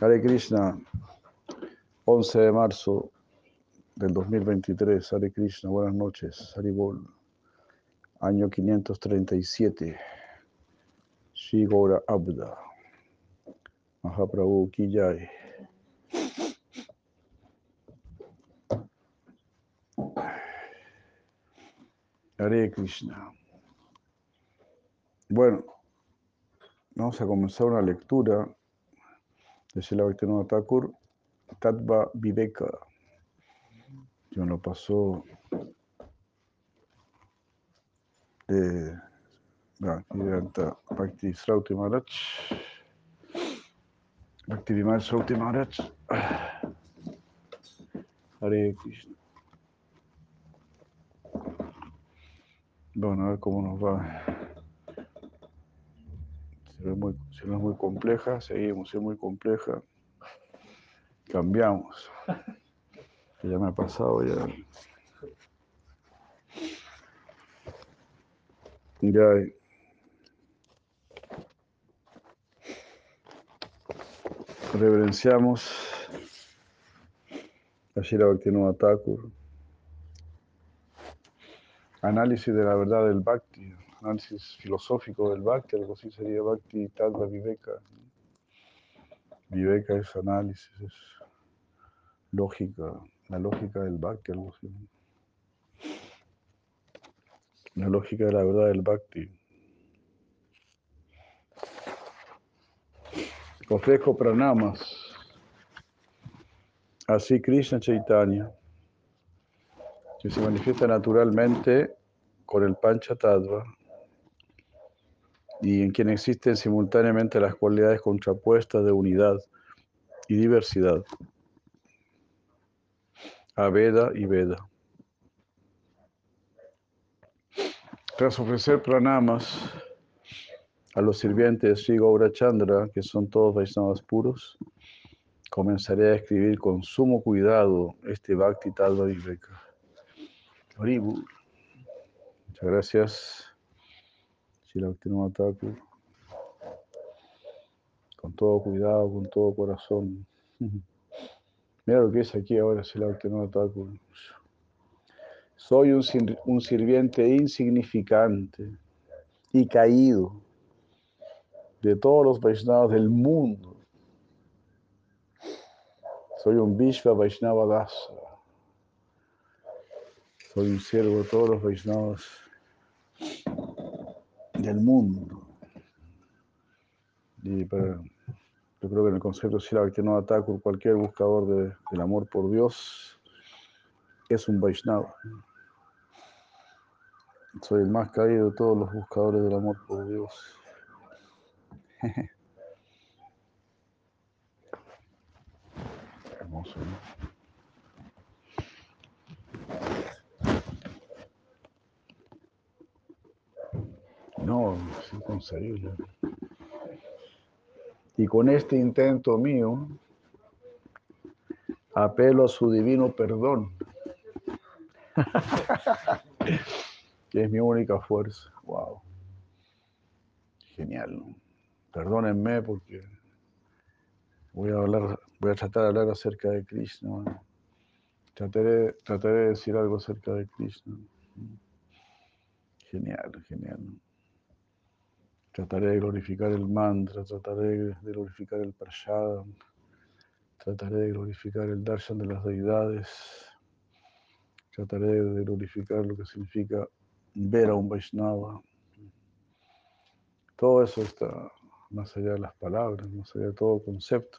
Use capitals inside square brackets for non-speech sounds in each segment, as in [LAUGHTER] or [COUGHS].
Hare Krishna, 11 de marzo del 2023. Hare Krishna, buenas noches. Haribol, año 537. Shigora Abda. Mahaprabhu Kijay. Hare Krishna. Bueno, vamos a comenzar una lectura de Shila Bhaktivinoda Thakur, Tattva Viveka, que nos lo pasó de Bhakti Srauti Maharaj, Bhakti Vimal Srauti Maharaj, Hare Krishna. Bueno, a ver cómo nos va. Muy, si no es muy compleja, seguimos. Si es muy compleja, cambiamos. [LAUGHS] Ya me ha pasado ya. Ya. Reverenciamos a Shira Bhaktivinoda Thakur. Análisis de la verdad del Bhakti, análisis filosófico del Bhakti, algo así sería Bhakti Tattva Viveka. Viveka es análisis, es lógica, la lógica del Bhakti, algo así. La lógica de la verdad del Bhakti. Ofrezco pranamas. Así Krishna Chaitanya, que se manifiesta naturalmente con el Pancha Tattva y en quien existen simultáneamente las cualidades contrapuestas de unidad y diversidad. Aveda y Veda. Tras ofrecer pranamas a los sirvientes de Sri Gaurachandra, que son todos Vaishnavas puros, comenzaré a escribir con sumo cuidado este Bhakti Tattva Viveka. Muchas gracias, Shila Thakur. Con todo cuidado, con todo corazón. [LAUGHS] Mira lo que es aquí ahora, Shila Thakur. Soy un, un sirviente insignificante y caído de todos los Vaishnavas del mundo. Soy un Vishva Vaishnava Dasa. Soy un siervo de todos los Vaishnavas del mundo. Y para, yo creo que en el concepto de Sila no Thakur, cualquier buscador de, del amor por Dios es un Vaishnava. Soy el más caído de todos los buscadores del amor por Dios. [LAUGHS] Hermoso, ¿no? No, es inconcebible. Y con este intento mío, apelo a su divino perdón, [LAUGHS] que es mi única fuerza. Wow. Genial. Perdónenme porque voy a hablar, voy a tratar de hablar acerca de Krishna. Trataré, trataré de decir algo acerca de Krishna. Genial, genial. Trataré de glorificar el mantra, trataré de glorificar el prashadam, trataré de glorificar el darshan de las deidades, trataré de glorificar lo que significa ver a un Vaishnava. Todo eso está más allá de las palabras, más allá de todo concepto.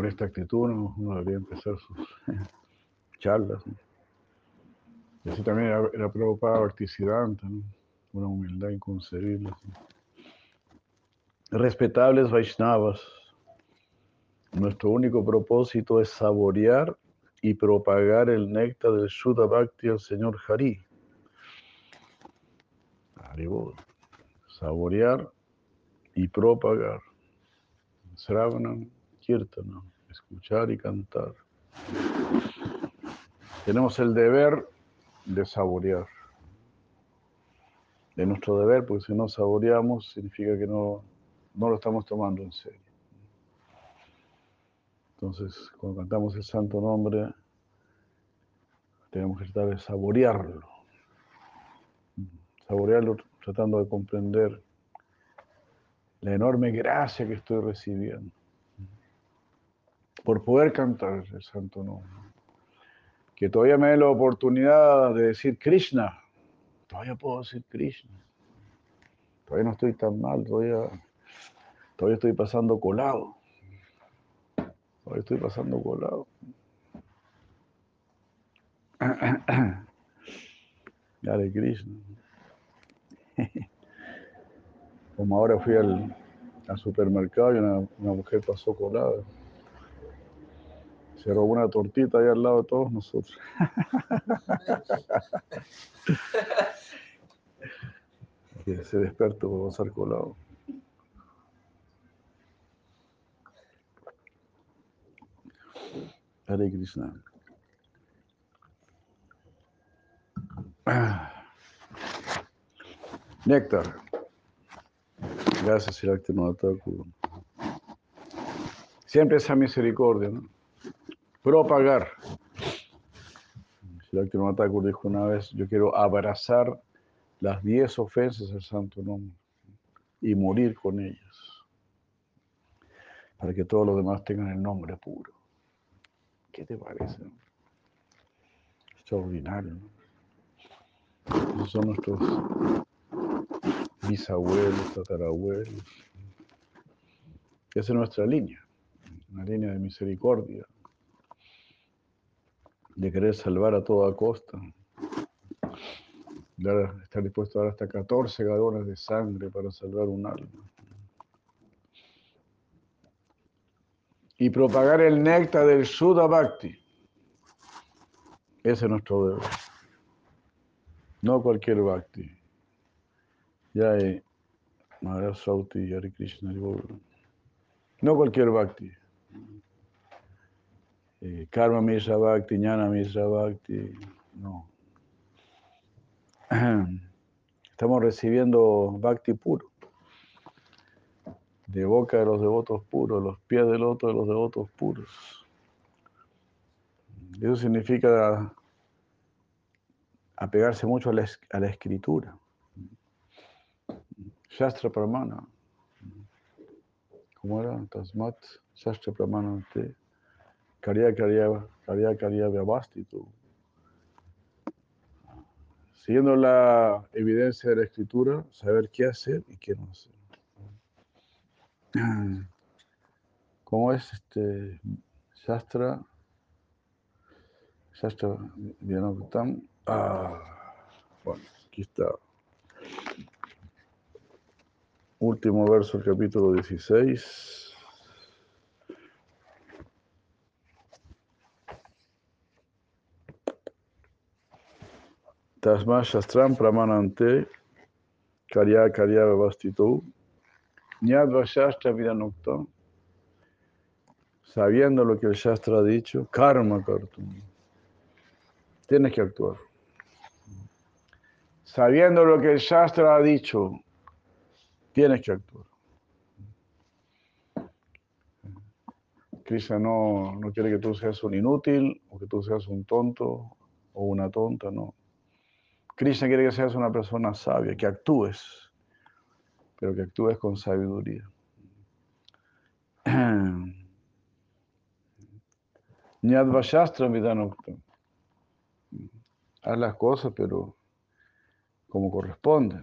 Con esta actitud uno, debería empezar sus [LAUGHS] charlas. Y así también era, era preocupada Bhaktisiddhanta, una humildad inconcebible. Respetables Vaishnavas, nuestro único propósito es saborear y propagar el néctar del Shuddha Bhakti al Señor Hari. Saborear y propagar. Sravanam Escuchar y cantar. Tenemos el deber de saborear. de nuestro deber, porque si no saboreamos, significa que no, no lo estamos tomando en serio. Entonces, cuando cantamos el santo nombre, tenemos que tratar de saborearlo. Saborearlo tratando de comprender la enorme gracia que estoy recibiendo por poder cantar el santo nombre. Que todavía me dé la oportunidad de decir Krishna. Todavía puedo decir Krishna. Todavía no estoy tan mal, todavía, todavía estoy pasando colado. Todavía estoy pasando colado. [COUGHS] Dale, Krishna. [LAUGHS] Como ahora fui al, supermercado y una, una mujer pasó colada. Se robó una tortita ahí al lado de todos nosotros. [LAUGHS] se despertó para pasar colado. Hare Krishna. Néctar. Gracias, Sirakti. Siempre esa misericordia, ¿no? Propagar. Sirakti Thakur dijo una vez, yo quiero abrazar las diez ofensas al santo nombre y morir con ellas. Para que todos los demás tengan el nombre puro. ¿Qué te parece? Extraordinario, ¿no? Esos son nuestros bisabuelos, tatarabuelos. Esa es nuestra línea, una línea de misericordia, de querer salvar a toda costa, de estar dispuesto a dar hasta 14 galones de sangre para salvar un alma. Y propagar el néctar del Sudha Bhakti. Ese es nuestro deber. No cualquier Bhakti. Ya hay Maharaj Sauti Hare Krishna No cualquier Bhakti. Eh, karma Mishra Bhakti, Jnana Mishra Bhakti. No. [CLEARS THROAT] Estamos recibiendo Bhakti puro. De boca de los devotos puros, los pies del otro de los devotos puros. Eso significa apegarse mucho a la, escritura. Shastra Pramana. ¿Cómo era? Tasmat Shastra Pramana. Karya Karya Karya Karya Vyavastitu. Siguiendo la evidencia de la escritura, saber qué hacer y qué no hacer. [CLEARS THROAT] ¿Cómo es este Shastra? Shastra Vyanoktam. Ah, bueno, aquí está. Último verso del capítulo 16. Tasma Shastram Pramanante Karya Karya Vavastitu Nyadva Shastra Vidanukta Sabiendo lo que el Shastra ha dicho, Karma Kartum. Tienes que actuar. Sabiendo lo que el Shastra ha dicho, Tienes que actuar. Krishna no, no quiere que tú seas un inútil o que tú seas un tonto o una tonta, no. Krishna quiere que seas una persona sabia, que actúes, pero que actúes con sabiduría. [CLEARS THROAT] Nyadvashastra Vidanukta. Haz las cosas, pero como corresponde.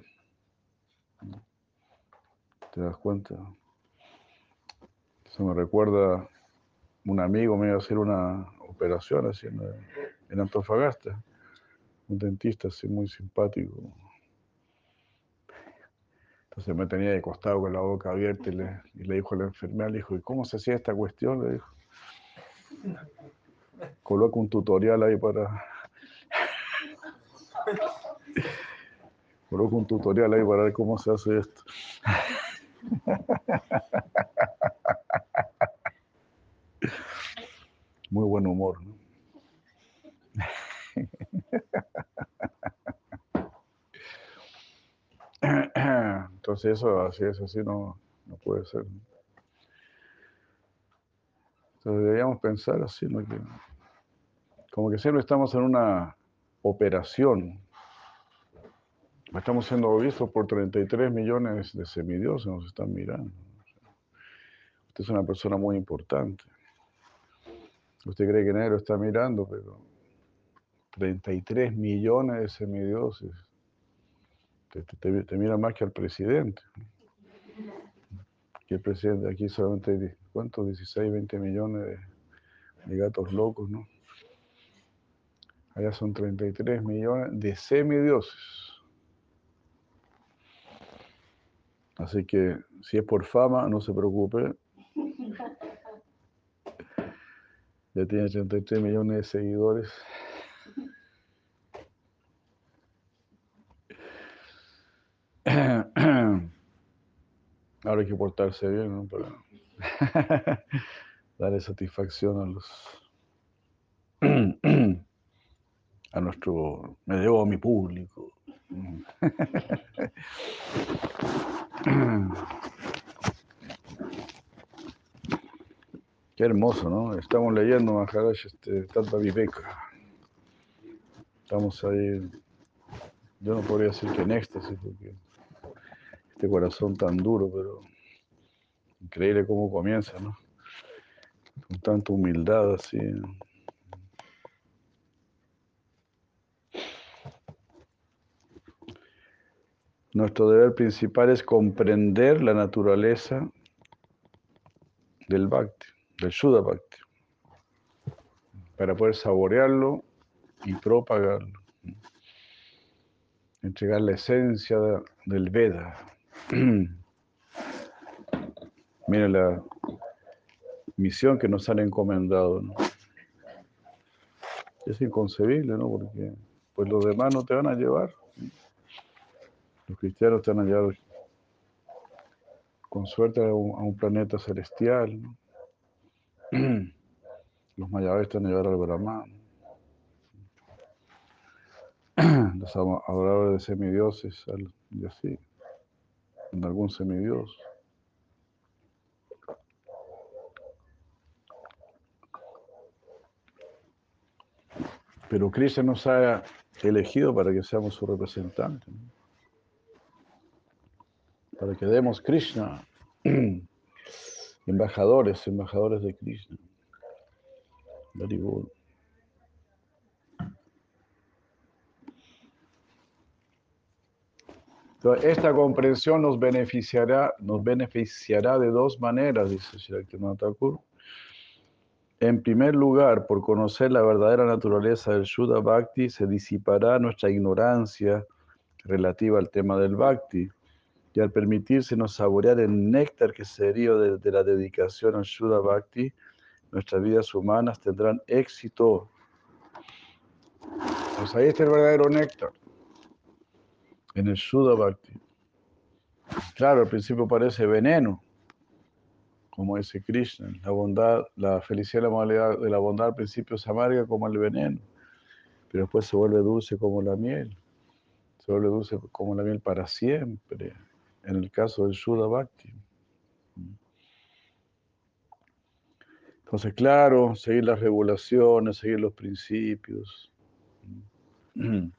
¿Te das cuenta? Eso me recuerda, un amigo me iba a hacer una operación así en, Antofagasta, un dentista así muy simpático. Entonces me tenía de costado con la boca abierta y le, dijo a la enfermera, le dijo, ¿y cómo se hacía esta cuestión? Le dijo. Coloca un tutorial ahí para... [LAUGHS] Coloca un tutorial ahí para ver cómo se hace esto. [LAUGHS] Muy buen humor. ¿no? Entonces eso así es, así no, no puede ser. Entonces deberíamos pensar así, ¿no? que, como que siempre estamos en una operación. Estamos siendo vistos por 33 millones de semidioses, nos están mirando. Usted es una persona muy importante. Usted cree que nadie lo está mirando, pero 33 millones de semidioses te, te, mira más que al presidente. Que el presidente aquí solamente hay, ¿cuántos? 16, 20 millones de, gatos locos, ¿no? Allá son 33 millones de semidioses. Así que si es por fama, no se preocupe. [LAUGHS] Ya tiene 33 millones de seguidores. [COUGHS] Ahora hay que portarse bien, ¿no? Para [LAUGHS] darle satisfacción a los [COUGHS] a nuestro me debo a mi público. [COUGHS] Qué hermoso, ¿no? Estamos leyendo Maharaj este, Tata Viveka. Estamos ahí, yo no podría decir que en éxtasis, porque este corazón tan duro, pero increíble cómo comienza, ¿no? Con tanta humildad así. Nuestro deber principal es comprender la naturaleza del bhakti, del Shuddha bhakti, para poder saborearlo y propagarlo, entregar la esencia del Veda. [CLEARS THROAT] Mira la misión que nos han encomendado. Es inconcebible, ¿no? Porque pues los demás no te van a llevar. Los cristianos te van a llevar con suerte a un, planeta celestial. [CLEARS THROAT] Los mayabes te van a llevar al Brahman. [CLEARS THROAT] Los adoradores de semidioses y así en algún semidios. Pero Krishna nos ha elegido para que seamos su representante, para que demos Krishna, [CLEARS THROAT] embajadores, embajadores de Krishna. Very. Esta comprensión nos beneficiará, nos beneficiará de dos maneras, dice Shiraktinath Thakur. En primer lugar, por conocer la verdadera naturaleza del Shuddha Bhakti, se disipará nuestra ignorancia relativa al tema del Bhakti. Y al permitírsenos saborear el néctar que se deriva de, la dedicación al Shuddha Bhakti, nuestras vidas humanas tendrán éxito. Pues ahí está el verdadero néctar en el Shuddha Bhakti. Claro, al principio parece veneno, como dice Krishna. La bondad, la felicidad la de la bondad al principio es amarga como el veneno, pero después se vuelve dulce como la miel. Se vuelve dulce como la miel para siempre, en el caso del Shuddha Bhakti. Entonces, claro, seguir las regulaciones, seguir los principios. [CLEARS THROAT]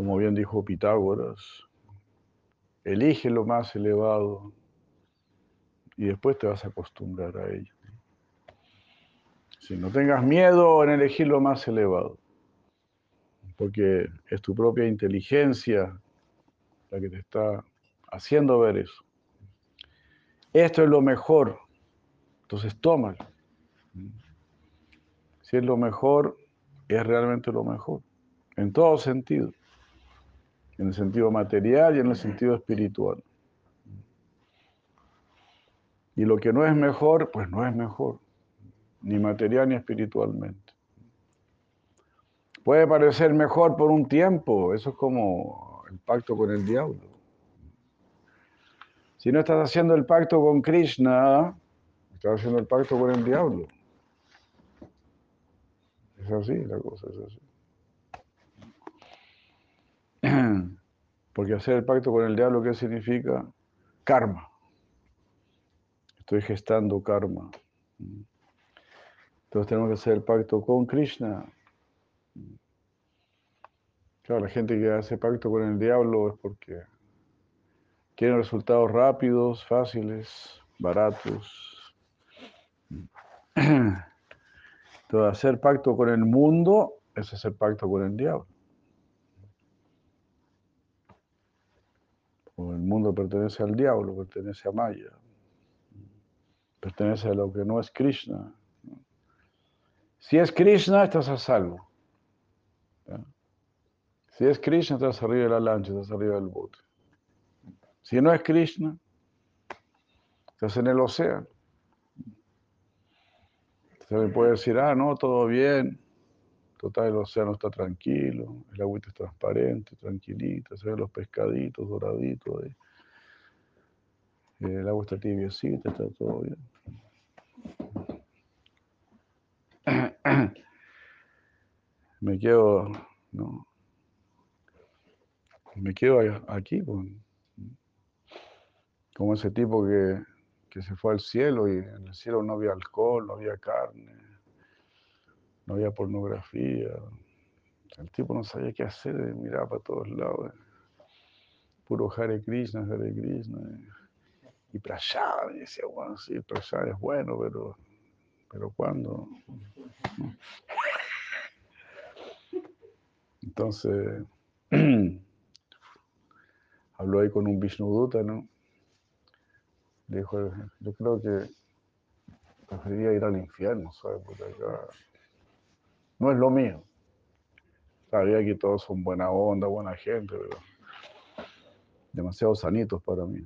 Como bien dijo Pitágoras, elige lo más elevado y después te vas a acostumbrar a ello. Si no tengas miedo en elegir lo más elevado, porque es tu propia inteligencia la que te está haciendo ver eso. Esto es lo mejor, entonces tómalo. Si es lo mejor, es realmente lo mejor, en todo sentido en el sentido material y en el sentido espiritual. Y lo que no es mejor, pues no es mejor, ni material ni espiritualmente. Puede parecer mejor por un tiempo, eso es como el pacto con el diablo. Si no estás haciendo el pacto con Krishna, estás haciendo el pacto con el diablo. Es así, la cosa es así. [CLEARS THROAT] Porque hacer el pacto con el diablo, ¿qué significa? Karma. Estoy gestando karma. Entonces tenemos que hacer el pacto con Krishna. Claro, la gente que hace pacto con el diablo es porque quiere resultados rápidos, fáciles, baratos. [CLEARS THROAT] Entonces, hacer pacto con el mundo es hacer pacto con el diablo. El mundo pertenece al diablo, pertenece a Maya, pertenece a lo que no es Krishna. Si es Krishna, estás a salvo. Si es Krishna, estás arriba de la lancha, estás arriba del bote. Si no es Krishna, estás en el océano. Se le puede decir, ah, no, todo bien. Total, el océano está tranquilo, el agua es transparente, tranquilita, se ven los pescaditos doraditos. El agua está tibiecita, está todo bien. [COUGHS] Me quedo, no, me quedo aquí con, como ese tipo que, que se fue al cielo y en el cielo no había alcohol, no había carne no había pornografía. El tipo no sabía qué hacer, miraba para todos lados. Puro Hare Krishna, Hare Krishna. Y Prashad, y decía, bueno, sí, Prashad es bueno, pero, pero ¿cuándo? [LAUGHS] Entonces, [CLEARS THROAT] habló ahí con un Vishnuduta, ¿no? Le dijo, yo creo que preferiría ir al infierno, ¿sabes? Porque acá no es lo mío. Sabía que todos son buena onda, buena gente, pero demasiado sanitos para mí.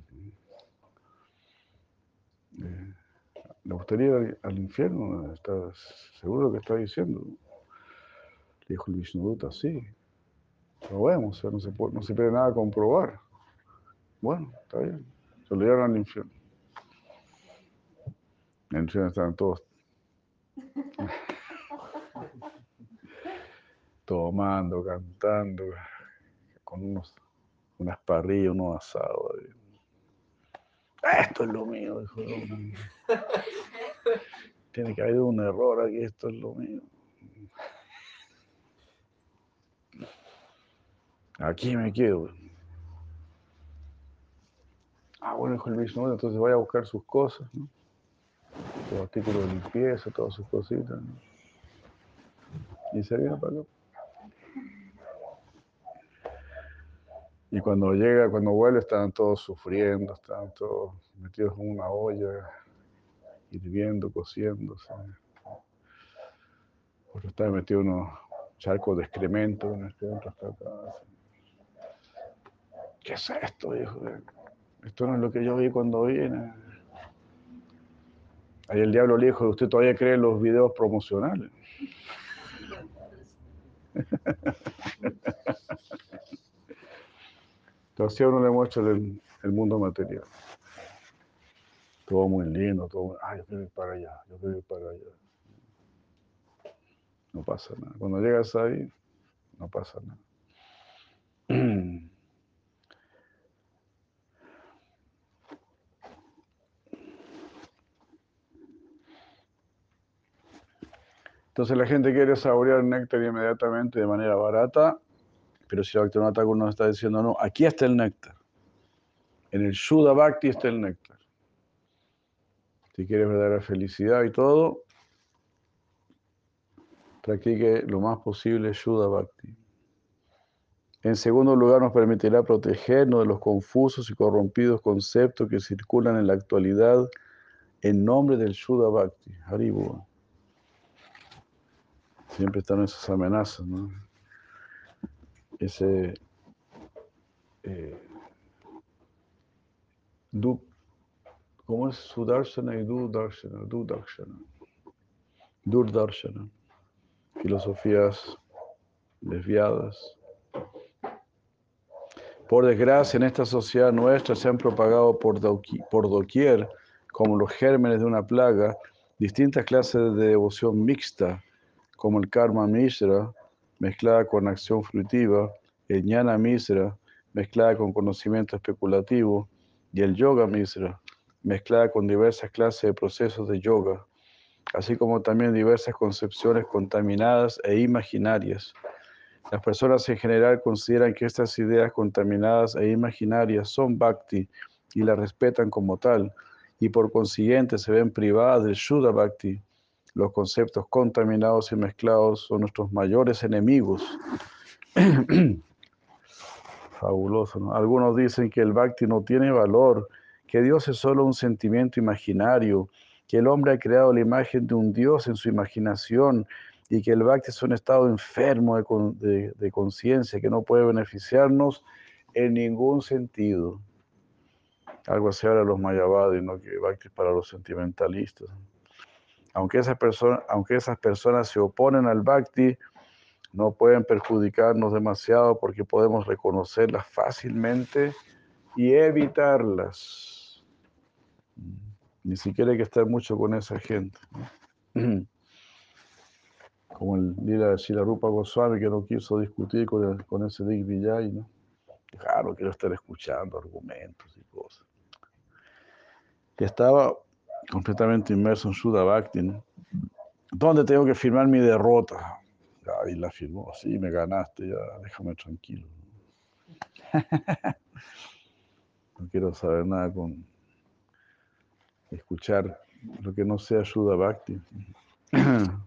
Eh, ¿Le gustaría ir al, infierno? ¿Estás seguro que está diciendo? Le dijo el Vishnuduta, sí. Probemos, o no se, puede, no se pierde nada comprobar. Bueno, está bien. Se lo llevaron al infierno. En el infierno estaban todos [LAUGHS] tomando, cantando, con unos, unas parrillas, unos asados. Esto es lo mío, dijo. [LAUGHS] Tiene que haber un error aquí, esto es lo mío. Aquí me quedo. Ah, bueno, dijo el Vishnu, entonces voy a buscar sus cosas, ¿no? Los artículos de limpieza, todas sus cositas. Y se viene para acá. Y cuando llega, cuando vuelve, están todos sufriendo, están todos metidos en una olla, hirviendo, cociéndose. Porque está metido en unos charcos de excremento, excremento hasta acá. ¿Qué es esto? Dijo. Esto no es lo que yo vi cuando vine. Ahí el diablo le dijo, ¿usted todavía cree en los videos promocionales? [LAUGHS] Entonces uno le muestra el, mundo material. Todo muy lindo, todo muy, ah, yo quiero para allá, yo quiero ir para allá. No pasa nada. Cuando llegas ahí, no pasa nada. Entonces la gente quiere saborear néctar inmediatamente de manera barata pero si el Thakur nos está diciendo, no, aquí está el néctar. En el Shuddha Bhakti está el néctar. Si quieres verdadera felicidad y todo, practique lo más posible Shuddha Bhakti. En segundo lugar, nos permitirá protegernos de los confusos y corrompidos conceptos que circulan en la actualidad en nombre del Shuddha Bhakti. Haribu. Siempre están esas amenazas, ¿no? Ese eh, du, ¿cómo es Sudarshana y Durdarshana? Durdarshana. Durdarshana. Filosofías desviadas. Por desgracia, en esta sociedad nuestra se han propagado por, por doquier, como los gérmenes de una plaga, distintas clases de devoción mixta, como el karma mishra, mezclada con acción fruitiva, el ñana misra, mezclada con conocimiento especulativo, y el yoga misra, mezclada con diversas clases de procesos de yoga, así como también diversas concepciones contaminadas e imaginarias. Las personas en general consideran que estas ideas contaminadas e imaginarias son bhakti y las respetan como tal, y por consiguiente se ven privadas del Shuddha Bhakti. Los conceptos contaminados y mezclados son nuestros mayores enemigos. [CLEARS THROAT] Fabuloso, ¿no? Algunos dicen que el Bhakti no tiene valor, que Dios es solo un sentimiento imaginario, que el hombre ha creado la imagen de un Dios en su imaginación y que el Bhakti es un estado enfermo de, conciencia que no puede beneficiarnos en ningún sentido. Algo así ahora los Mayavadis, ¿no? que Bhakti es para los sentimentalistas. Aunque esas, personas, aunque esas personas se oponen al Bhakti, no pueden perjudicarnos demasiado porque podemos reconocerlas fácilmente y evitarlas. Ni siquiera hay que estar mucho con esa gente. [CLEARS THROAT] Como el Lila Shilarupa Goswami que no quiso discutir con, con ese Dick Villay, ¿no? Claro, quiero estar escuchando argumentos y cosas. Que estaba completamente inmerso en Shuddha Bhakti, ¿no? ¿Dónde tengo que firmar mi derrota? Ahí la firmó, sí, me ganaste, ya déjame tranquilo. [LAUGHS] No quiero saber nada con escuchar lo que no sea ayuda Bhakti. [CLEARS THROAT]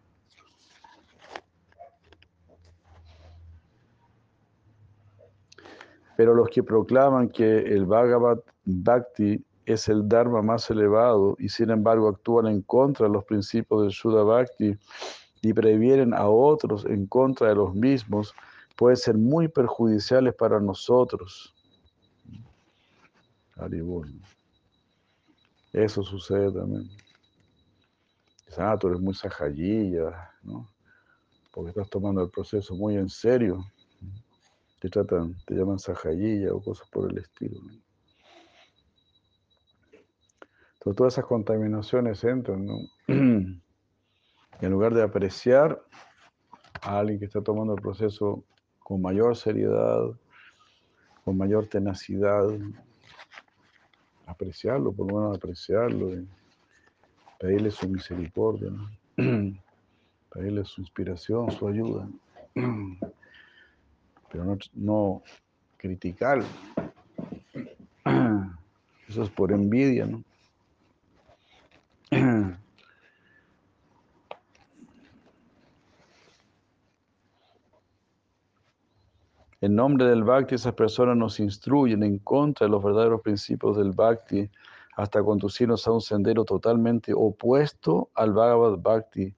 Pero los que proclaman que el Bhagavad Bhakti es el Dharma más elevado y sin embargo actúan en contra de los principios del Shuddha Bhakti y previenen a otros en contra de los mismos, pueden ser muy perjudiciales para nosotros. Eso sucede también. Ah, tú eres muy sajayilla, ¿no? Porque estás tomando el proceso muy en serio. Te tratan, te llaman sajayilla o cosas por el estilo. Entonces todas esas contaminaciones entran, ¿no? Y [CLEARS THROAT] en lugar de apreciar a alguien que está tomando el proceso con mayor seriedad, con mayor tenacidad, apreciarlo, por lo menos apreciarlo, pedirle su misericordia, [CLEARS THROAT] pedirle su inspiración, su ayuda, [CLEARS THROAT] pero no, no criticar. Eso es por envidia, ¿no? [CLEARS THROAT] En nombre del Bhakti, esas personas nos instruyen en contra de los verdaderos principios del Bhakti hasta conducirnos a un sendero totalmente opuesto al Bhagavad Bhakti.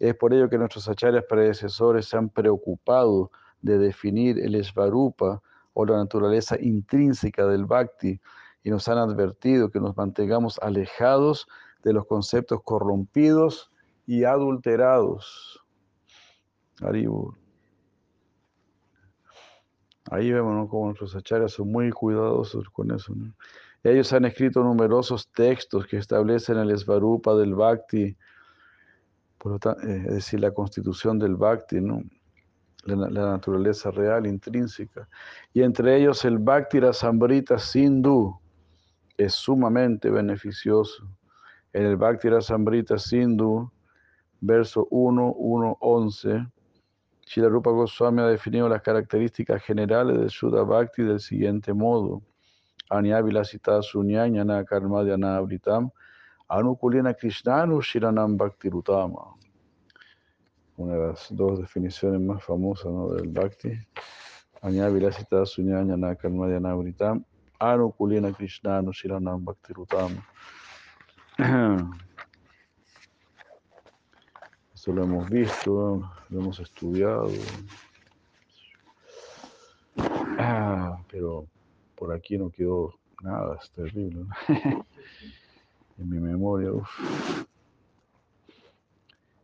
Es por ello que nuestros acharyas predecesores se han preocupado de definir el Svarupa o la naturaleza intrínseca del Bhakti y nos han advertido que nos mantengamos alejados de los conceptos corrompidos y adulterados. Ahí vemos cómo nuestros acharyas son muy cuidadosos con eso. Ellos han escrito numerosos textos que establecen el Svarupa del Bhakti, eh, es decir, la constitución del Bhakti, la, naturaleza real, intrínseca. Y entre ellos el Bhakti Rasambrita Sindhu es sumamente beneficioso. En el Bhakti Rasambrita Sindhu, verso 1, 1, 11, Rupa Goswami ha definido las características generales del Shuddha Bhakti del siguiente modo. Anya Vilasita Sunyanyana Karmadhyana Abritam Anukulina Krishnanu Shiranam Bhakti Rutama. Una de las dos definiciones más famosas ¿no? del Bhakti. Anya Vilasita Sunyanyana Karmadhyana Abritam Anukulina Krishnanu Shiranam Bhakti Rutama. [CLEARS THROAT] lo hemos visto, lo hemos estudiado. Ah, pero por aquí no quedó nada, es terrible. [LAUGHS] en mi memoria,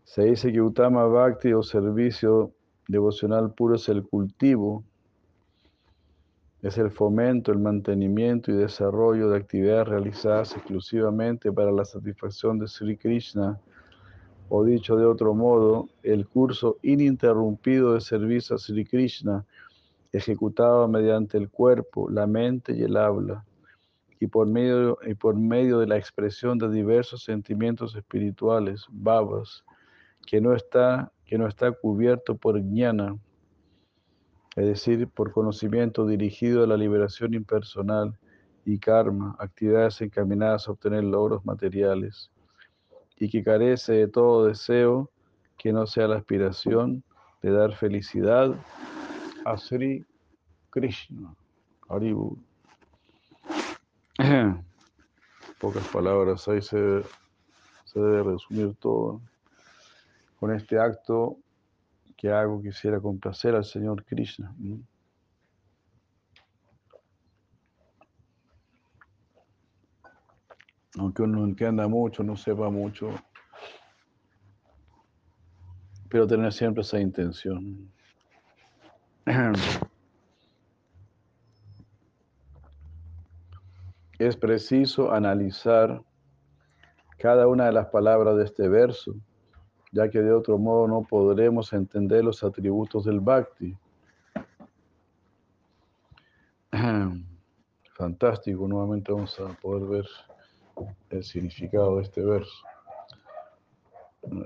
Se dice que Utama Bhakti o servicio devocional puro es el cultivo, es el fomento, el mantenimiento y desarrollo de actividades realizadas exclusivamente para la satisfacción de Sri Krishna. O dicho de otro modo, el curso ininterrumpido de servicio a Sri Krishna ejecutado mediante el cuerpo, la mente y el habla, y por medio, y por medio de la expresión de diversos sentimientos espirituales, babas, que no está, que no está cubierto por jnana, es decir, por conocimiento dirigido a la liberación impersonal y karma, actividades encaminadas a obtener logros materiales, y que carece de todo deseo que no sea la aspiración de dar felicidad a Sri Krishna. Haribu. [CLEARS THROAT] Pocas palabras, ahí se, se debe resumir todo. Con este acto que hago quisiera complacer al Señor Krishna. Aunque uno no entienda mucho, no sepa mucho, pero tener siempre esa intención. Es preciso analizar cada una de las palabras de este verso ya que de otro modo no podremos entender los atributos del bhakti. [CLEARS THROAT] Fantástico, nuevamente vamos a poder ver el significado de este verso.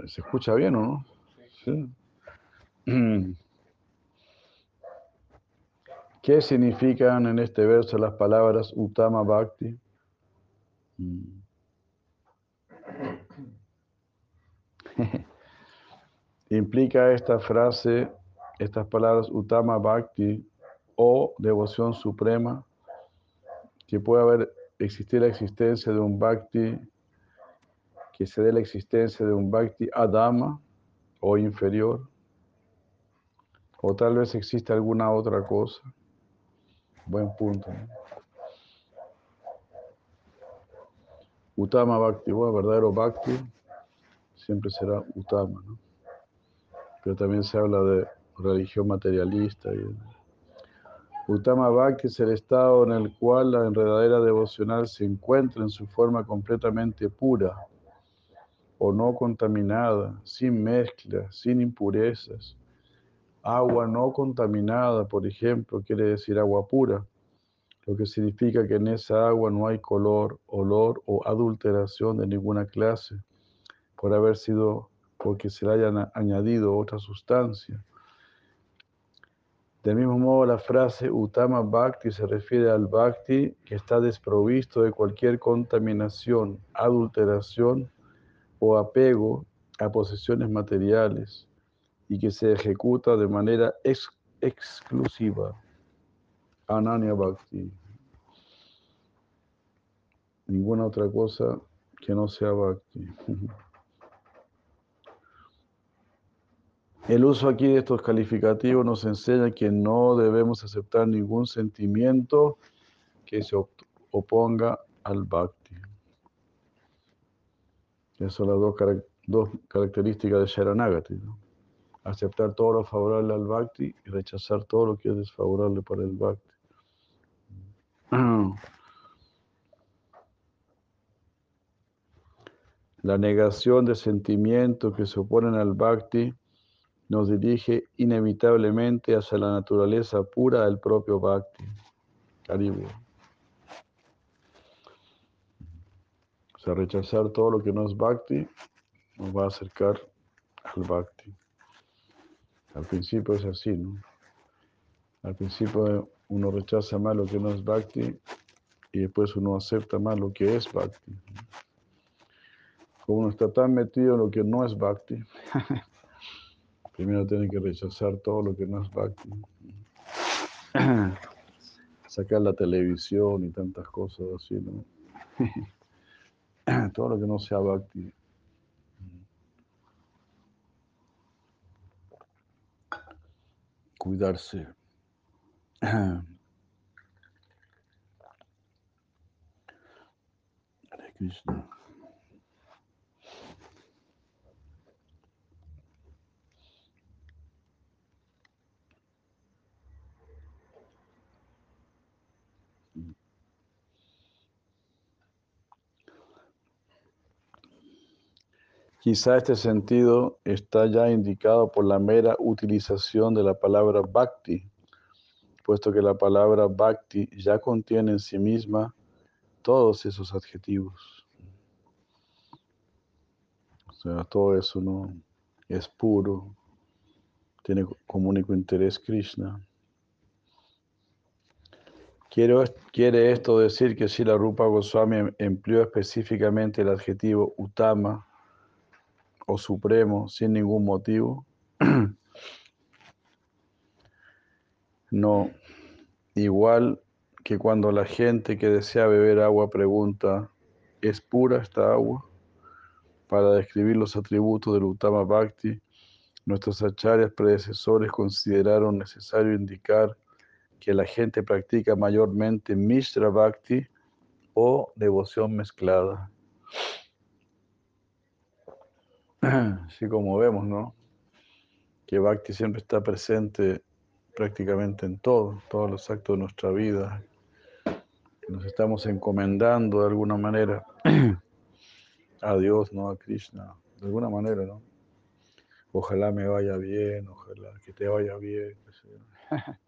¿Se escucha bien o no? Sí. [CLEARS THROAT] ¿Qué significan en este verso las palabras Utama Bhakti? Mm. Implica esta frase, estas palabras Utama Bhakti o devoción suprema, que puede haber existir la existencia de un Bhakti, que se dé la existencia de un Bhakti Adama o inferior, o tal vez existe alguna otra cosa. Buen punto. Utama Bhakti, bueno, verdadero Bhakti, siempre será Utama, ¿no? Pero también se habla de religión materialista. Utama Bhakti es el estado en el cual la enredadera devocional se encuentra en su forma completamente pura o no contaminada, sin mezcla, sin impurezas. Agua no contaminada, por ejemplo, quiere decir agua pura, lo que significa que en esa agua no hay color, olor o adulteración de ninguna clase, por haber sido porque se le hayan añadido otra sustancia. Del mismo modo, la frase Utama Bhakti se refiere al Bhakti que está desprovisto de cualquier contaminación, adulteración o apego a posesiones materiales y que se ejecuta de manera exclusiva. Ananya Bhakti. Ninguna otra cosa que no sea Bhakti. [LAUGHS] El uso aquí de estos calificativos nos enseña que no debemos aceptar ningún sentimiento que se oponga al bhakti. Esas son las dos, características de Sharanagati. Aceptar todo lo favorable al bhakti y rechazar todo lo que es desfavorable para el bhakti. [CLEARS THROAT] La negación de sentimientos que se oponen al bhakti nos dirige inevitablemente hacia la naturaleza pura del propio Bhakti. Caribu. O sea, rechazar todo lo que no es Bhakti nos va a acercar al Bhakti. Al principio es así, ¿no? Al principio uno rechaza más lo que no es Bhakti y después uno acepta más lo que es Bhakti. Como uno está tan metido en lo que no es Bhakti, [LAUGHS] Primero tiene que rechazar todo lo que no es bhakti. Sacar la televisión y tantas cosas así, ¿no? [LAUGHS] todo lo que no sea bhakti. Cuidarse. [CLEARS THROAT] Hare Krishna. Quizá este sentido está ya indicado por la mera utilización de la palabra bhakti, puesto que la palabra bhakti ya contiene en sí misma todos esos adjetivos. O sea, todo eso no es puro, tiene como único interés Krishna. quiere esto decir que si la Rupa Goswami empleó específicamente el adjetivo Utama o Supremo sin ningún motivo? [CLEARS THROAT] no, igual que cuando la gente que desea beber agua pregunta, ¿es pura esta agua? Para describir los atributos del Uttama Bhakti, nuestros acharyas predecesores consideraron necesario indicar que la gente practica mayormente Mishra Bhakti o devoción mezclada. [CLEARS THROAT] Así como vemos, ¿no? Que Bhakti siempre está presente prácticamente en todo, todos los actos de nuestra vida, nos estamos encomendando de alguna manera [CLEARS THROAT] a Dios, ¿no? A Krishna, de alguna manera, ¿no? Ojalá me vaya bien, ojalá que te vaya bien. [LAUGHS]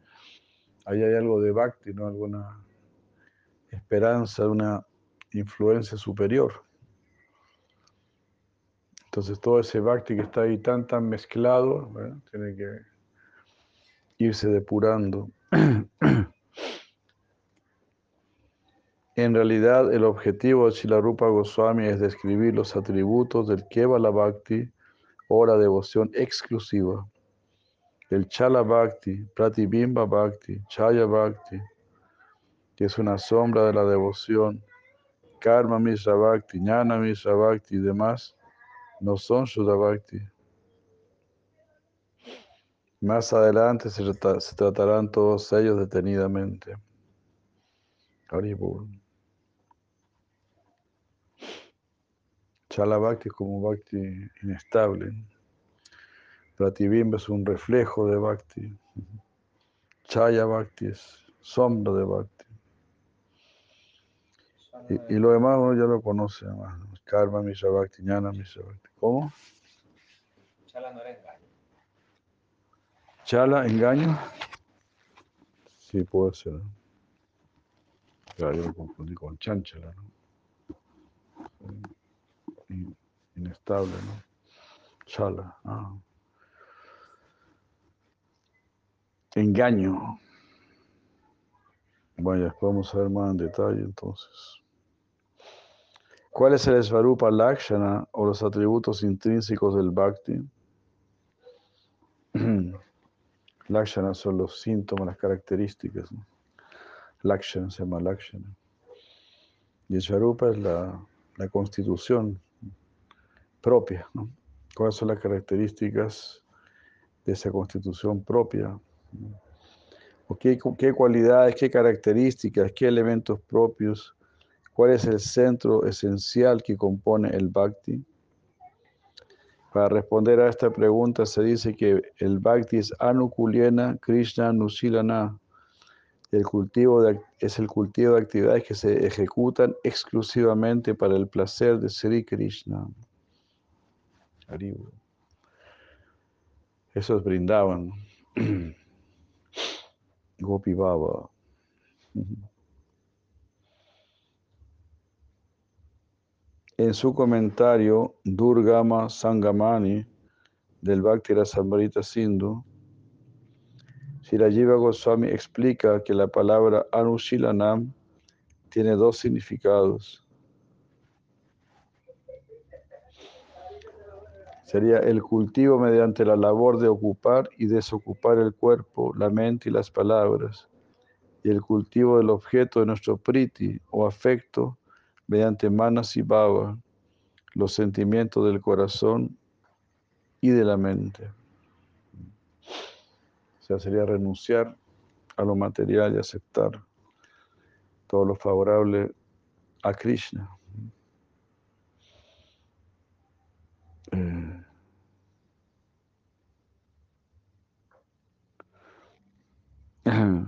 Ahí hay algo de bhakti, ¿no? Alguna esperanza, una influencia superior. Entonces todo ese bhakti que está ahí tan, tan mezclado, tiene que irse depurando. En realidad, el objetivo de Rupa Goswami es describir los atributos del Kevala Bhakti o la devoción exclusiva. El Chala Bhakti, Pratibimba Bhakti, Chaya Bhakti, que es una sombra de la devoción, Karma Mishra Bhakti, Jnana Mishra Bhakti y demás, no son Shuddha Bhakti. Más adelante se, tratarán todos ellos detenidamente. Haribur. Chala Bhakti es como Bhakti inestable. Pratibimba es un reflejo de Bhakti. Chaya Bhakti es sombra de Bhakti. Y, lo demás uno ya lo conoce, además. Karma, Mishra Bhakti, Jnana, Mishra Bhakti. ¿Cómo? Chala no era engaño. ¿Chala, engaño? Sí, puede ser. Claro, yo lo confundí con chanchala, ¿no? inestable, ¿no? Chala. Ah. Engaño. Vaya, vamos a ver más en detalle entonces. ¿Cuál es el Svarupa Lakshana o los atributos intrínsecos del Bhakti? [CLEARS THROAT] Lakshana son los síntomas, las características. Lakshana se llama Lakshana. Y Svarupa es la, la constitución propia. ¿no? ¿Cuáles son las características de esa constitución propia? qué, qué, cualidades, qué características, qué elementos propios? ¿Cuál es el centro esencial que compone el bhakti? Para responder a esta pregunta se dice que el bhakti es anukuliena krishna nusilana. El cultivo de, es el cultivo de actividades que se ejecutan exclusivamente para el placer de Sri Krishna. Esos brindaban. [CLEARS THROAT] Gopi Baba. En su comentario, Durgama Sangamani del Bhakti Rasamrita Sindhu, Sirajiva Goswami explica que la palabra Anushilanam tiene dos significados. sería el cultivo mediante la labor de ocupar y desocupar el cuerpo, la mente y las palabras, y el cultivo del objeto de nuestro priti o afecto mediante manas y baba, los sentimientos del corazón y de la mente. O sea, sería renunciar a lo material y aceptar todo lo favorable a Krishna. Eh, [CLEARS THROAT]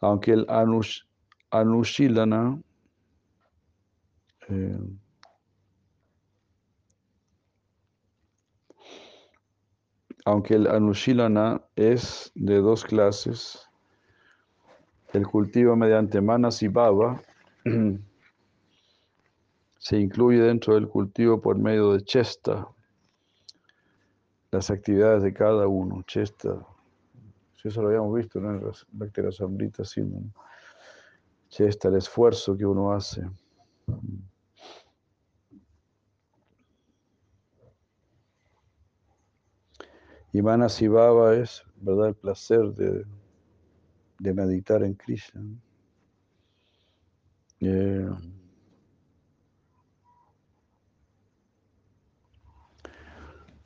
aunque el anush, anushilana eh, aunque el Anushilana es de dos clases, el cultivo mediante manas y baba [CLEARS THROAT] se incluye dentro del cultivo por medio de chesta, las actividades de cada uno, chesta. Eso lo habíamos visto ¿no? en las bacterias ambritas, chesta, el esfuerzo que uno hace. Y Manasibhava es, ¿verdad?, el placer de, meditar en Krishna. Eh,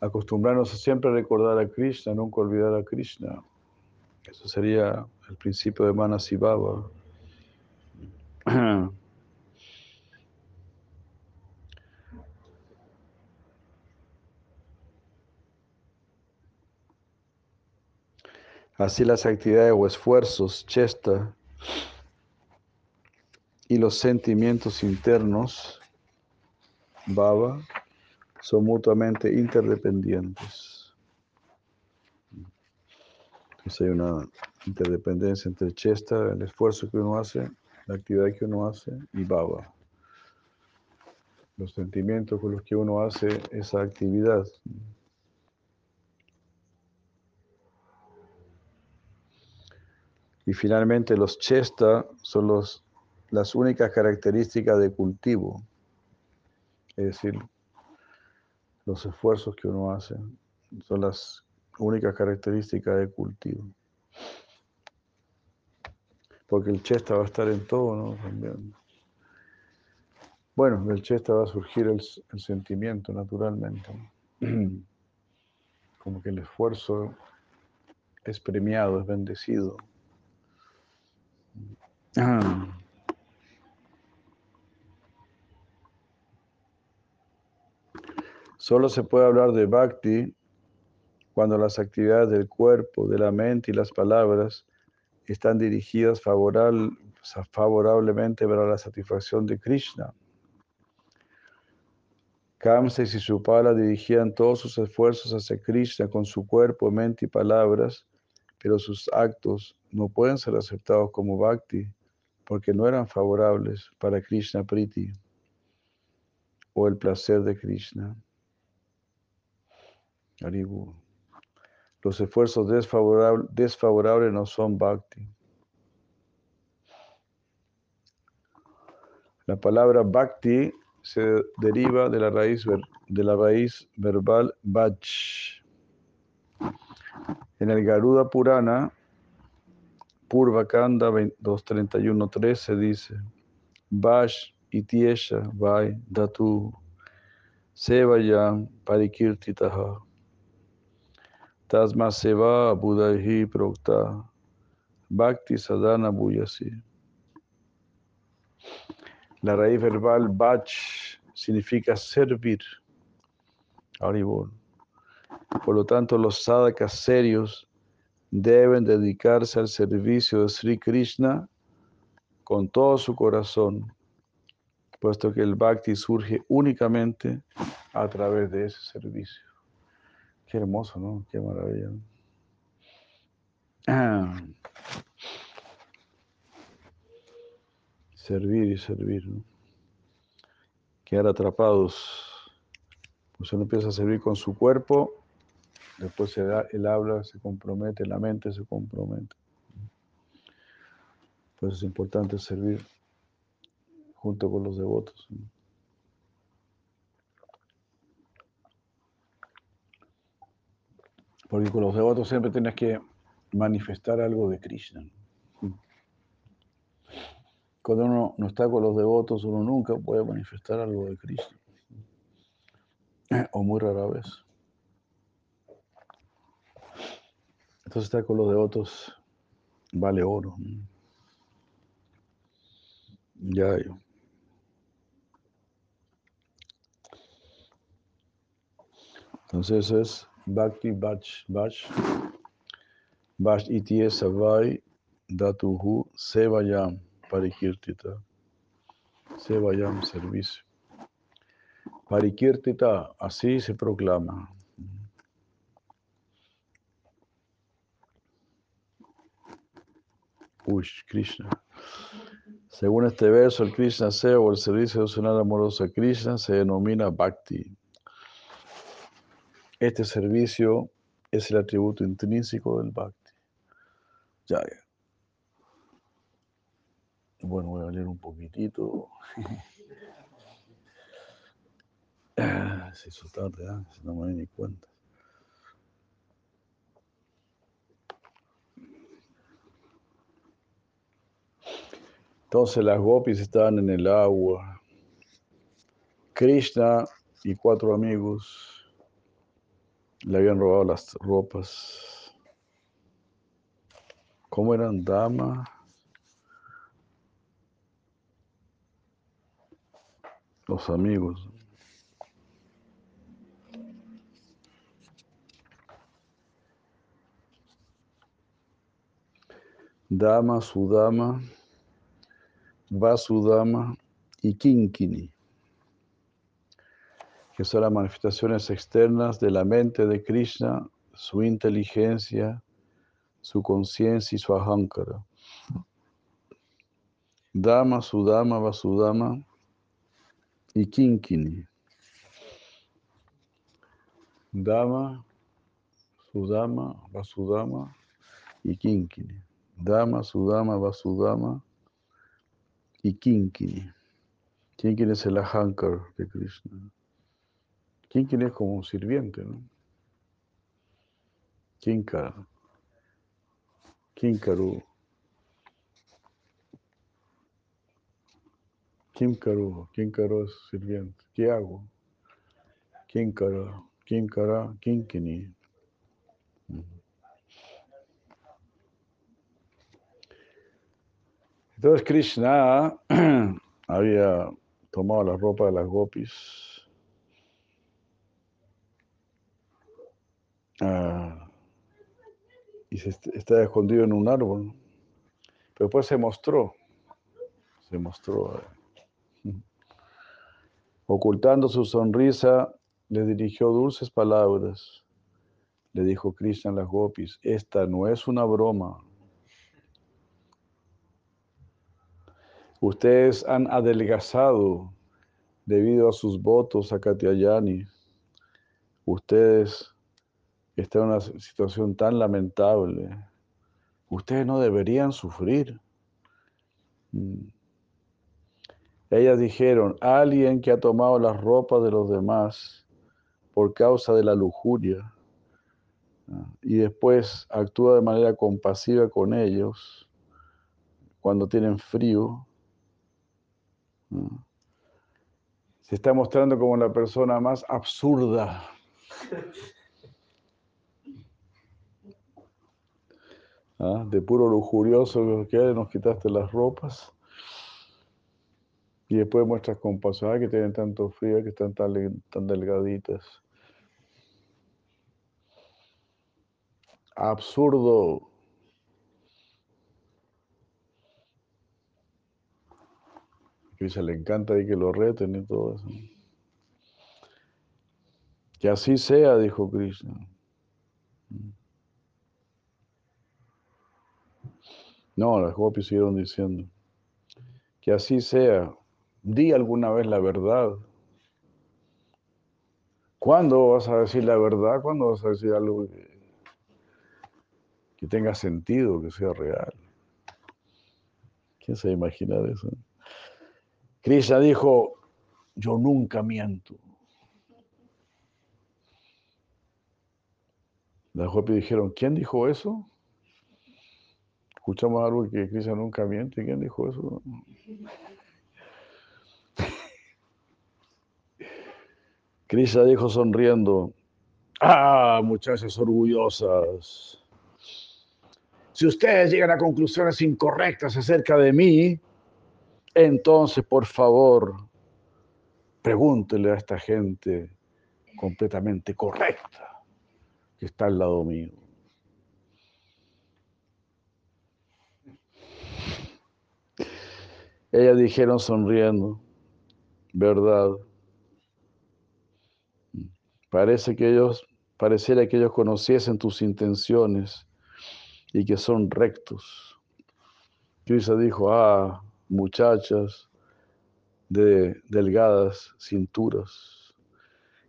acostumbrarnos a siempre recordar a Krishna, nunca olvidar a Krishna. Eso sería el principio de Manasibhava. [CLEARS THROAT] Así las actividades o esfuerzos, chesta, y los sentimientos internos, baba, son mutuamente interdependientes. Entonces hay una interdependencia entre chesta, el esfuerzo que uno hace, la actividad que uno hace, y baba. Los sentimientos con los que uno hace esa actividad. Y finalmente los chesta son los, las únicas características de cultivo, es decir, los esfuerzos que uno hace son las únicas características de cultivo. Porque el chesta va a estar en todo, ¿no? También. Bueno, del chesta va a surgir el, sentimiento naturalmente. [CLEARS THROAT] Como que el esfuerzo es premiado, es bendecido. [CLEARS THROAT] Solo se puede hablar de bhakti cuando las actividades del cuerpo, de la mente y las palabras están dirigidas favorablemente para la satisfacción de Krishna. Kamsa y Sisupala dirigían todos sus esfuerzos hacia Krishna con su cuerpo, mente y palabras, pero sus actos no pueden ser aceptados como bhakti porque no eran favorables para Krishna Priti o el placer de Krishna. Los esfuerzos desfavorables, no son bhakti. La palabra bhakti se deriva de la raíz, de la raíz verbal bhaj. En el Garuda Purana, Purvakanda 231.13 dice, Vash itiesha vai datu sevayam parikirtitaha tasma seva buddhahi prokta bhakti sadhana buyasi. La raíz verbal bach significa servir. Por lo tanto, los sadhakas serios deben dedicarse al servicio de Sri Krishna con todo su corazón, puesto que el bhakti surge únicamente a través de ese servicio. Qué hermoso, ¿no? Qué maravilla. Servir y servir, ¿no? Quedar atrapados. Pues uno empieza a servir con su cuerpo Después el habla se compromete, la mente se compromete. Pues es importante servir junto con los devotos. Porque con los devotos siempre tienes que manifestar algo de Krishna. Cuando uno no está con los devotos, uno nunca puede manifestar algo de Krishna. O muy rara vez. Entonces estar con los devotos vale oro. Ya, yo. Entonces eso es Bhakti Bach Bach Bach Itie Savai Datuhu Sevayam Parikirtita Sevayam servicio. Parikirtita, así se proclama. Uy, Krishna. Según este verso, el Krishna Seva o el servicio devocional amoroso a Krishna se denomina Bhakti. Este servicio es el atributo intrínseco del Bhakti. Ya, ya. Bueno, voy a leer un poquitito. [LAUGHS] Se hizo tarde, ¿eh? no me di ni cuenta. Entonces las gopis estaban en el agua. Krishna y cuatro amigos le habían robado las ropas. ¿Cómo eran? Dama. Los amigos. Dama, su dama. Vasudama y Kinkini, que son las manifestaciones externas de la mente de Krishna, su inteligencia, su conciencia y su ahankara. Dama, Sudama, Vasudama y Kinkini. Dama, Sudama, Vasudama y Kinkini. Dama, Sudama, Vasudama y Kinkini. Kinkini es el ahankar de Krishna. Kinkini es como un sirviente, ¿no? Kinkara. Kinkaru. Kimkaru. Kinkaru es sirviente. ¿Qué hago? Kinkara. Kinkara. Kinkini. Entonces Krishna [CLEARS THROAT] había tomado la ropa de las gopis ah, y se estaba escondido en un árbol. Pero después se mostró, se mostró. [LAUGHS] Ocultando su sonrisa, le dirigió dulces palabras. Le dijo Krishna las gopis, esta no es una broma. Ustedes han adelgazado debido a sus votos a Katyayani. Ustedes están en una situación tan lamentable. Ustedes no deberían sufrir. Mm. Ellas dijeron, alguien que ha tomado las ropas de los demás por causa de la lujuria ah, y después actúa de manera compasiva con ellos cuando tienen frío, se está mostrando como la persona más absurda. [LAUGHS] ¿Ah? De puro lujurioso que nos quitaste las ropas. Y después muestras compasión, que tienen tanto frío, que están tan, tan delgaditas. Absurdo. Krishna le encanta y que lo reten y todo eso. Que así sea, dijo Krishna. No, las gopis siguieron diciendo. Que así sea. Di alguna vez la verdad. ¿Cuándo vas a decir la verdad? ¿Cuándo vas a decir algo que, tenga sentido, que sea real? ¿Quién se imagina de eso? Krishna dijo, yo nunca miento. Las Gopi dijeron, ¿quién dijo eso? Escuchamos algo que Krishna nunca miente. ¿Quién dijo eso? [LAUGHS] Krishna dijo sonriendo, ah, muchachas orgullosas. Si ustedes llegan a conclusiones incorrectas acerca de mí, entonces, por favor, pregúntele a esta gente completamente correcta que está al lado mío. Ellas dijeron sonriendo, ¿verdad? Parece que ellos, pareciera que ellos conociesen tus intenciones y que son rectos. Krishna dijo, ah, muchachas de delgadas cinturas,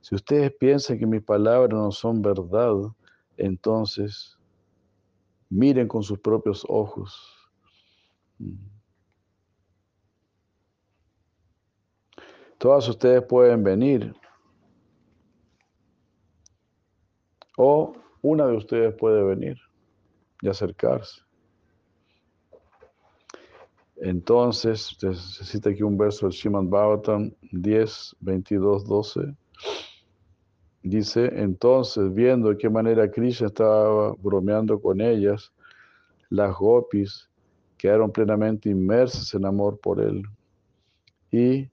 si ustedes piensan que mis palabras no son verdad, entonces miren con sus propios ojos. Todas ustedes pueden venir o una de ustedes puede venir y acercarse. Entonces, se aquí un verso del Shimad Bhagavatam 10, 22, 12. Dice, entonces, viendo de qué manera Krishna estaba bromeando con ellas, las gopis quedaron plenamente inmersas en amor por él. Y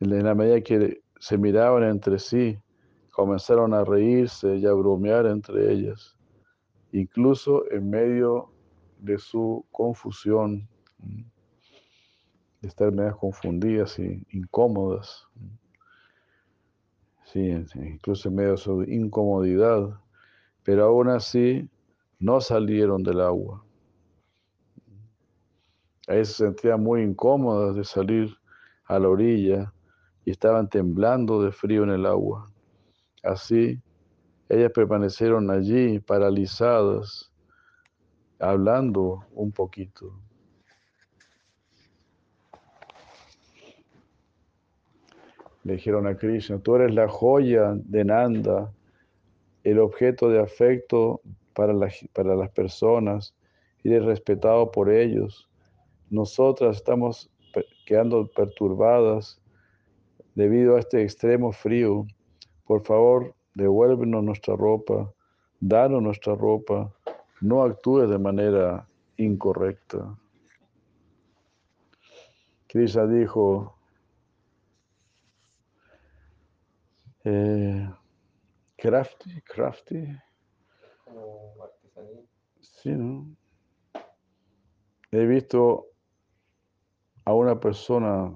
en la medida que se miraban entre sí, comenzaron a reírse y a bromear entre ellas, incluso en medio de su confusión de estar medias confundidas y incómodas. Sí, incluso en medio de su incomodidad, pero aún así no salieron del agua. Ahí se sentían muy incómodas de salir a la orilla y estaban temblando de frío en el agua. Así, ellas permanecieron allí paralizadas, hablando un poquito. Le dijeron a Krishna, tú eres la joya de Nanda, el objeto de afecto para, para las personas y eres respetado por ellos. Nosotras estamos quedando perturbadas debido a este extremo frío. Por favor, devuélvenos nuestra ropa, danos nuestra ropa, no actúes de manera incorrecta. Krishna dijo, Eh, crafty, crafty. Sí, ¿no? He visto a una persona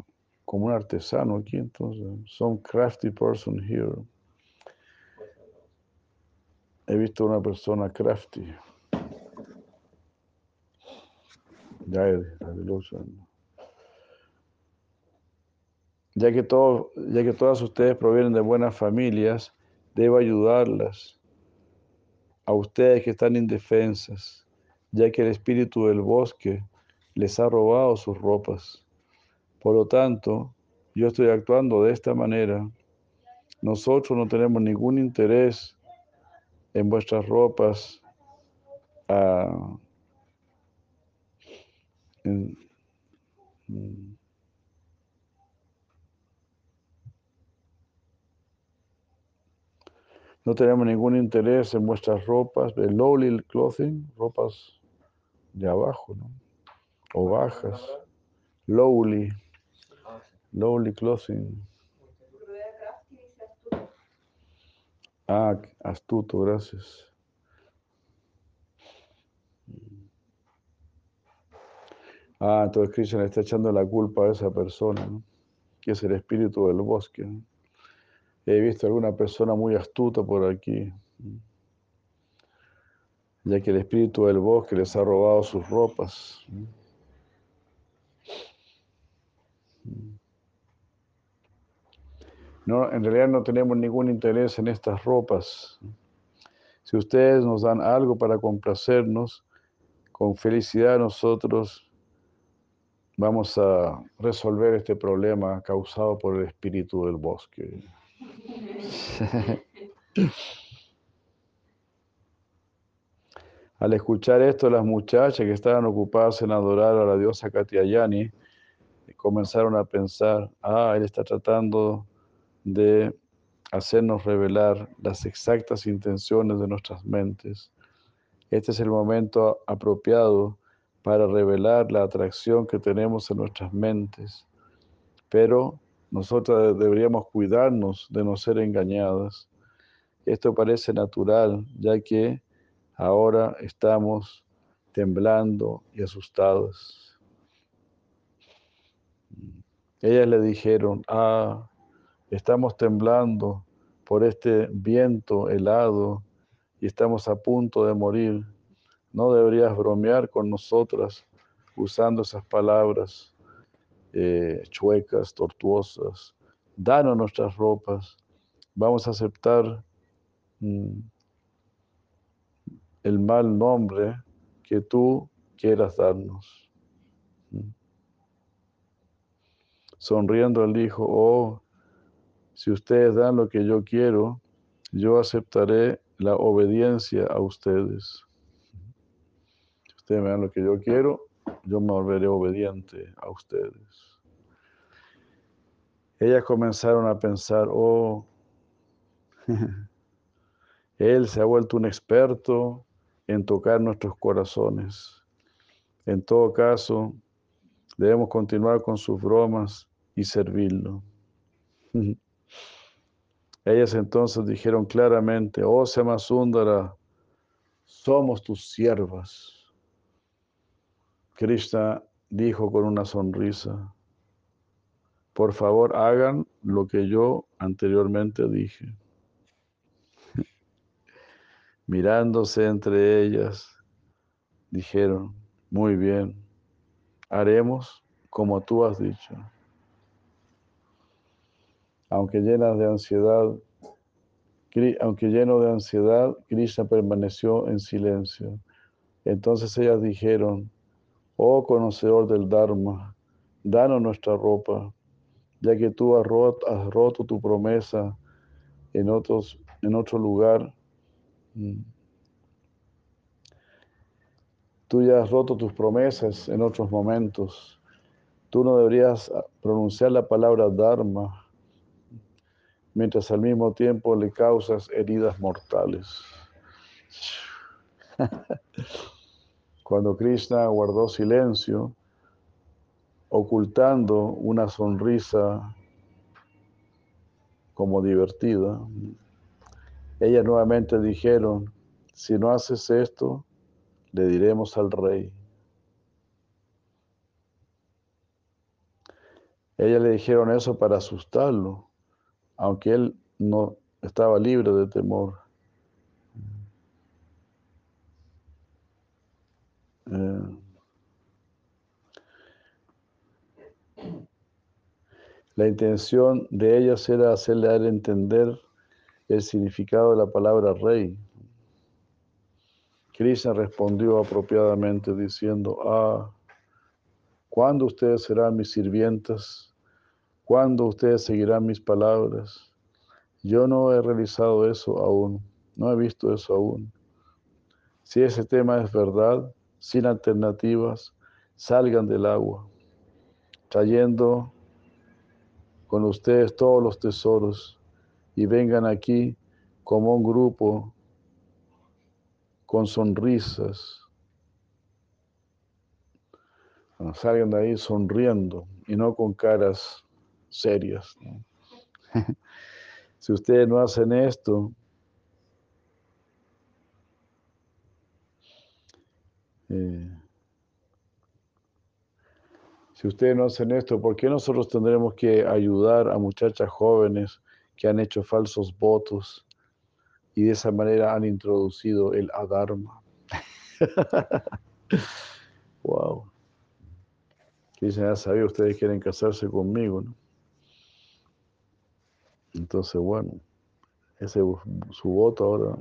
como un artesano aquí, entonces, some crafty person here. He visto una persona crafty. Ya, ya que, ya que todas ustedes provienen de buenas familias, debo ayudarlas a ustedes que están indefensas, ya que el espíritu del bosque les ha robado sus ropas. Por lo tanto, yo estoy actuando de esta manera. Nosotros no tenemos ningún interés en vuestras ropas. Ah, mm, No tenemos ningún interés en vuestras ropas, de lowly clothing, ropas de abajo, ¿no? O bajas. Lowly. Lowly clothing. Ah, astuto, gracias. Ah, entonces Krishna está echando la culpa a esa persona, ¿no? que es el espíritu del bosque. He visto alguna persona muy astuta por aquí, ya que el espíritu del bosque les ha robado sus ropas. No, en realidad no tenemos ningún interés en estas ropas. Si ustedes nos dan algo para complacernos, con felicidad nosotros vamos a resolver este problema causado por el espíritu del bosque. [LAUGHS] Al escuchar esto, las muchachas que estaban ocupadas en adorar a la diosa Katyayani comenzaron a pensar, ah, él está tratando de hacernos revelar las exactas intenciones de nuestras mentes. Este es el momento apropiado para revelar la atracción que tenemos en nuestras mentes. Pero nosotras deberíamos cuidarnos de no ser engañadas. Esto parece natural, ya que ahora estamos temblando y asustados. Ellas le dijeron, ah, estamos temblando por este viento helado y estamos a punto de morir. No deberías bromear con nosotras usando esas palabras eh, chuecas, tortuosas. Danos nuestras ropas. Vamos a aceptar mm, el mal nombre que tú quieras darnos. Mm. Sonriendo él dijo, oh, si ustedes dan lo que yo quiero, yo aceptaré la obediencia a ustedes. Si ustedes me dan lo que yo quiero, yo me volveré obediente a ustedes. Ellas comenzaron a pensar, oh, [LAUGHS] él se ha vuelto un experto en tocar nuestros corazones. En todo caso, debemos continuar con sus bromas y servirlo. [LAUGHS] Ellas entonces dijeron claramente, oh Semasundara, somos tus siervas. Krishna dijo con una sonrisa, por favor hagan lo que yo anteriormente dije. [LAUGHS] Mirándose entre ellas, dijeron, muy bien, haremos como tú has dicho. Aunque llenas de ansiedad, aunque lleno de ansiedad, Krishna permaneció en silencio. Entonces ellas dijeron, oh conocedor del Dharma, danos nuestra ropa, ya que tú has roto, has roto tu promesa en, otros, en otro lugar. Mm. Tú ya has roto tus promesas en otros momentos. Tú no deberías pronunciar la palabra Dharma mientras al mismo tiempo le causas heridas mortales. [LAUGHS] Cuando Krishna guardó silencio, ocultando una sonrisa como divertida, ellas nuevamente dijeron, si no haces esto, le diremos al rey. Ellas le dijeron eso para asustarlo, aunque él no estaba libre de temor. Eh, la intención de ellas era hacerle entender el significado de la palabra rey. Krishna respondió apropiadamente diciendo, ah, ¿cuándo ustedes serán mis sirvientas? ¿Cuándo ustedes seguirán mis palabras? Yo no he realizado eso aún, no he visto eso aún. Si ese tema es verdad, sin alternativas, salgan del agua, trayendo con ustedes todos los tesoros y vengan aquí como un grupo con sonrisas. salgan de ahí sonriendo y no con caras serias. si ustedes no hacen esto, eh, si ustedes no hacen esto, ¿por qué nosotros tendremos que ayudar a muchachas jóvenes que han hecho falsos votos y de esa manera han introducido el adharma? wow. Dicen, ya sabía, ustedes quieren casarse conmigo, ¿no? Entonces, bueno, ese su voto ahora.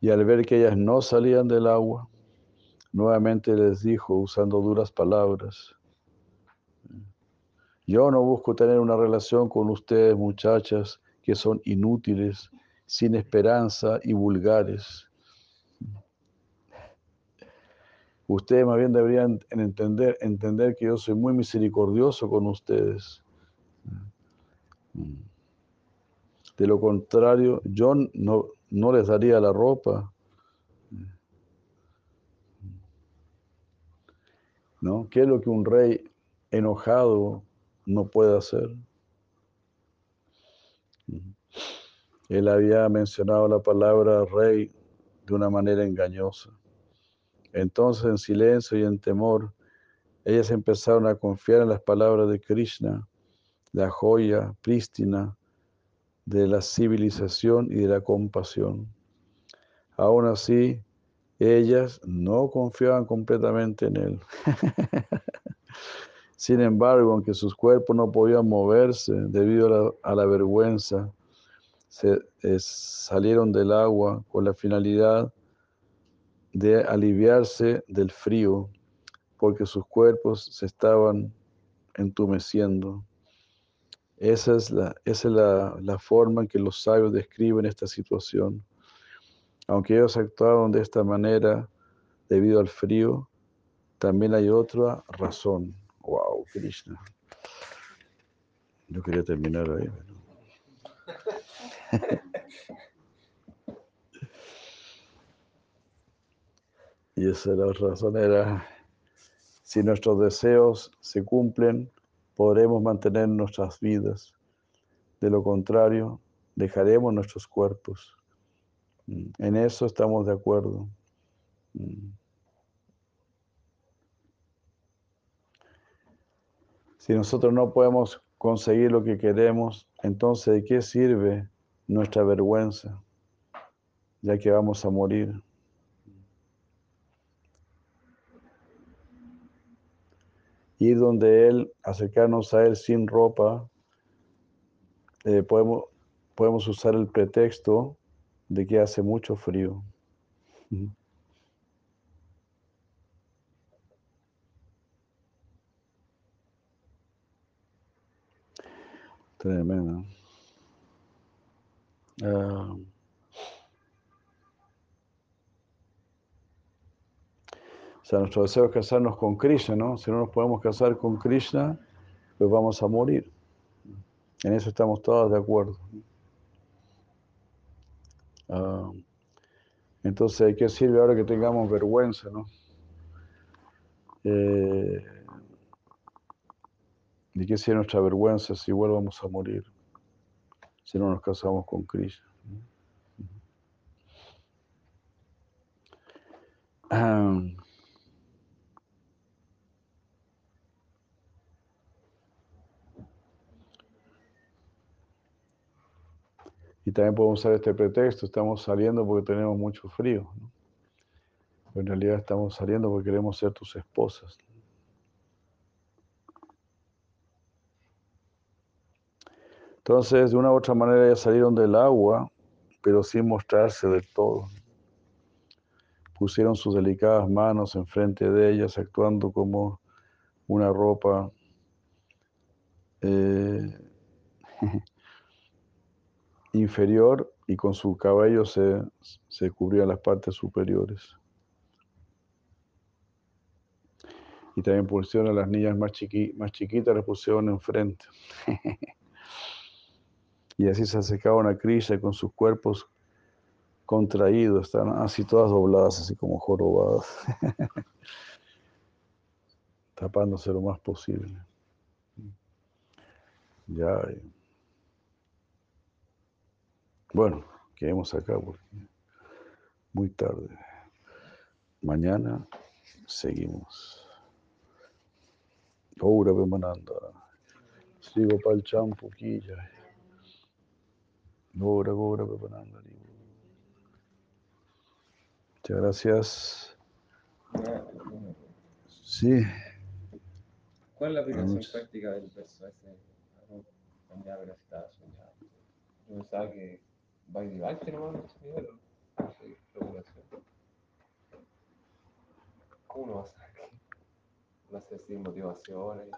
Y al ver que ellas no salían del agua, nuevamente les dijo, usando duras palabras, yo no busco tener una relación con ustedes, muchachas, que son inútiles, sin esperanza y vulgares. Ustedes más bien deberían entender, entender que yo soy muy misericordioso con ustedes. De lo contrario, yo no, no les daría la ropa. ¿No? ¿Qué es lo que un rey enojado no puede hacer? Él había mencionado la palabra rey de una manera engañosa. Entonces, en silencio y en temor, ellas empezaron a confiar en las palabras de Krishna, la joya prístina, de la civilización y de la compasión. Aún así, ellas no confiaban completamente en él. [LAUGHS] Sin embargo, aunque sus cuerpos no podían moverse debido a la, vergüenza, se, salieron del agua con la finalidad de aliviarse del frío, porque sus cuerpos se estaban entumeciendo. Esa es, la, esa es la, la forma en que los sabios describen esta situación. Aunque ellos actuaron de esta manera debido al frío, también hay otra razón. Wow, Krishna. Yo quería terminar ahí. [LAUGHS] y esa la razón era, si nuestros deseos se cumplen, podremos mantener nuestras vidas. De lo contrario, dejaremos nuestros cuerpos. Mm, en eso estamos de acuerdo. Mm. Si nosotros no podemos conseguir lo que queremos, entonces ¿de qué sirve nuestra vergüenza? Ya que vamos a morir. Ir donde Él, acercarnos a Él sin ropa, eh, podemos, podemos usar el pretexto de que hace mucho frío. Tremendo. Ah. Sea, nuestro deseo es casarnos con Krishna, ¿no? Si no nos podemos casar con Krishna, pues vamos a morir. En eso estamos todos de acuerdo. Ah, entonces, ¿qué sirve ahora que tengamos vergüenza, no? Eh, ¿De qué sirve nuestra vergüenza si igual a morir? Si no nos casamos con Cristo. Ah, También podemos usar este pretexto, estamos saliendo porque tenemos mucho frío. En realidad estamos saliendo porque queremos ser tus esposas. Entonces, de una u otra manera ya salieron del agua, pero sin mostrarse del todo. Pusieron sus delicadas manos enfrente de ellas, actuando como una ropa eh, [LAUGHS] inferior y con su cabello se, se cubrían las partes superiores. Y también pusieron a las niñas más, más chiquitas, las pusieron enfrente. [LAUGHS] y así se acercaban a Krishna con sus cuerpos contraídos, están así todas dobladas, así como jorobadas, [LAUGHS] tapándose lo más posible. Ya. Bueno, quedemos acá porque muy tarde. Mañana seguimos. Ahora Pemananda. Sigo para el champo, quilla. Ahora, ahora Pemananda. Muchas gracias. Sí. ¿Cuál es la aplicación práctica del verso ese? Yo pensaba que va y va nomás en ese nivel. ¿Cómo no va a ser aquí? Va a ser sin motivaciones,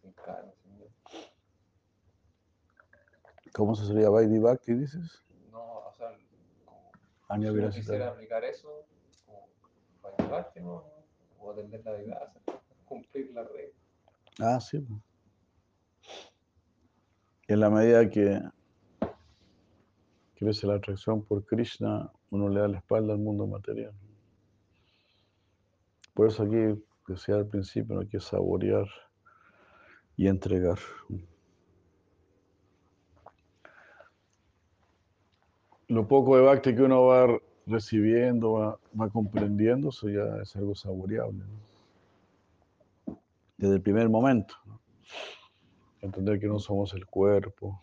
sin carne, sin ¿Cómo se sería Vaidhi Bhakti, dices? No, o sea, como, si uno quisiera aplicar eso, como Vaidhi Bhakti, ¿no? O atender la vida, cumplir la regla. Ah, sí. En la medida que crece la atracción por Krishna, uno le da la espalda al mundo material. Por eso aquí, decía al principio, no hay que saborear y entregar. Lo poco de bhakti que uno va recibiendo, va, comprendiendo, eso ya es algo saboreable. Desde el primer momento. Entender que no somos el cuerpo,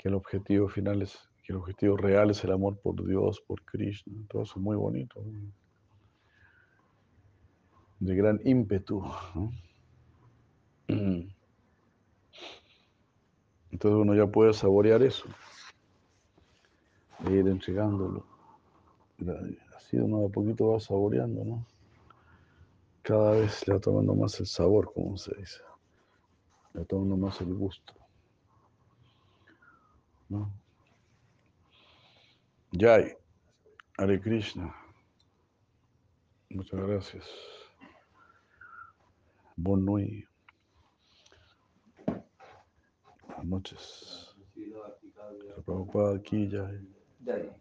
que el objetivo final es, que el objetivo real es el amor por Dios, por Krishna. Todo eso es muy bonito. De gran ímpetu. Entonces uno ya puede saborear eso. E ir entregándolo. Así uno de a poquito va saboreando, ¿no? Cada vez le va tomando más el sabor, como se dice. Le va tomando más el gusto. ¿No? Jai, Hare Krishna. Muchas gracias. Bon nuit. Buenas noches. Prabhupada aquí, Jai. Ya, ya.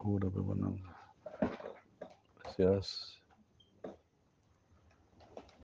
Ura Premananda. Gracias.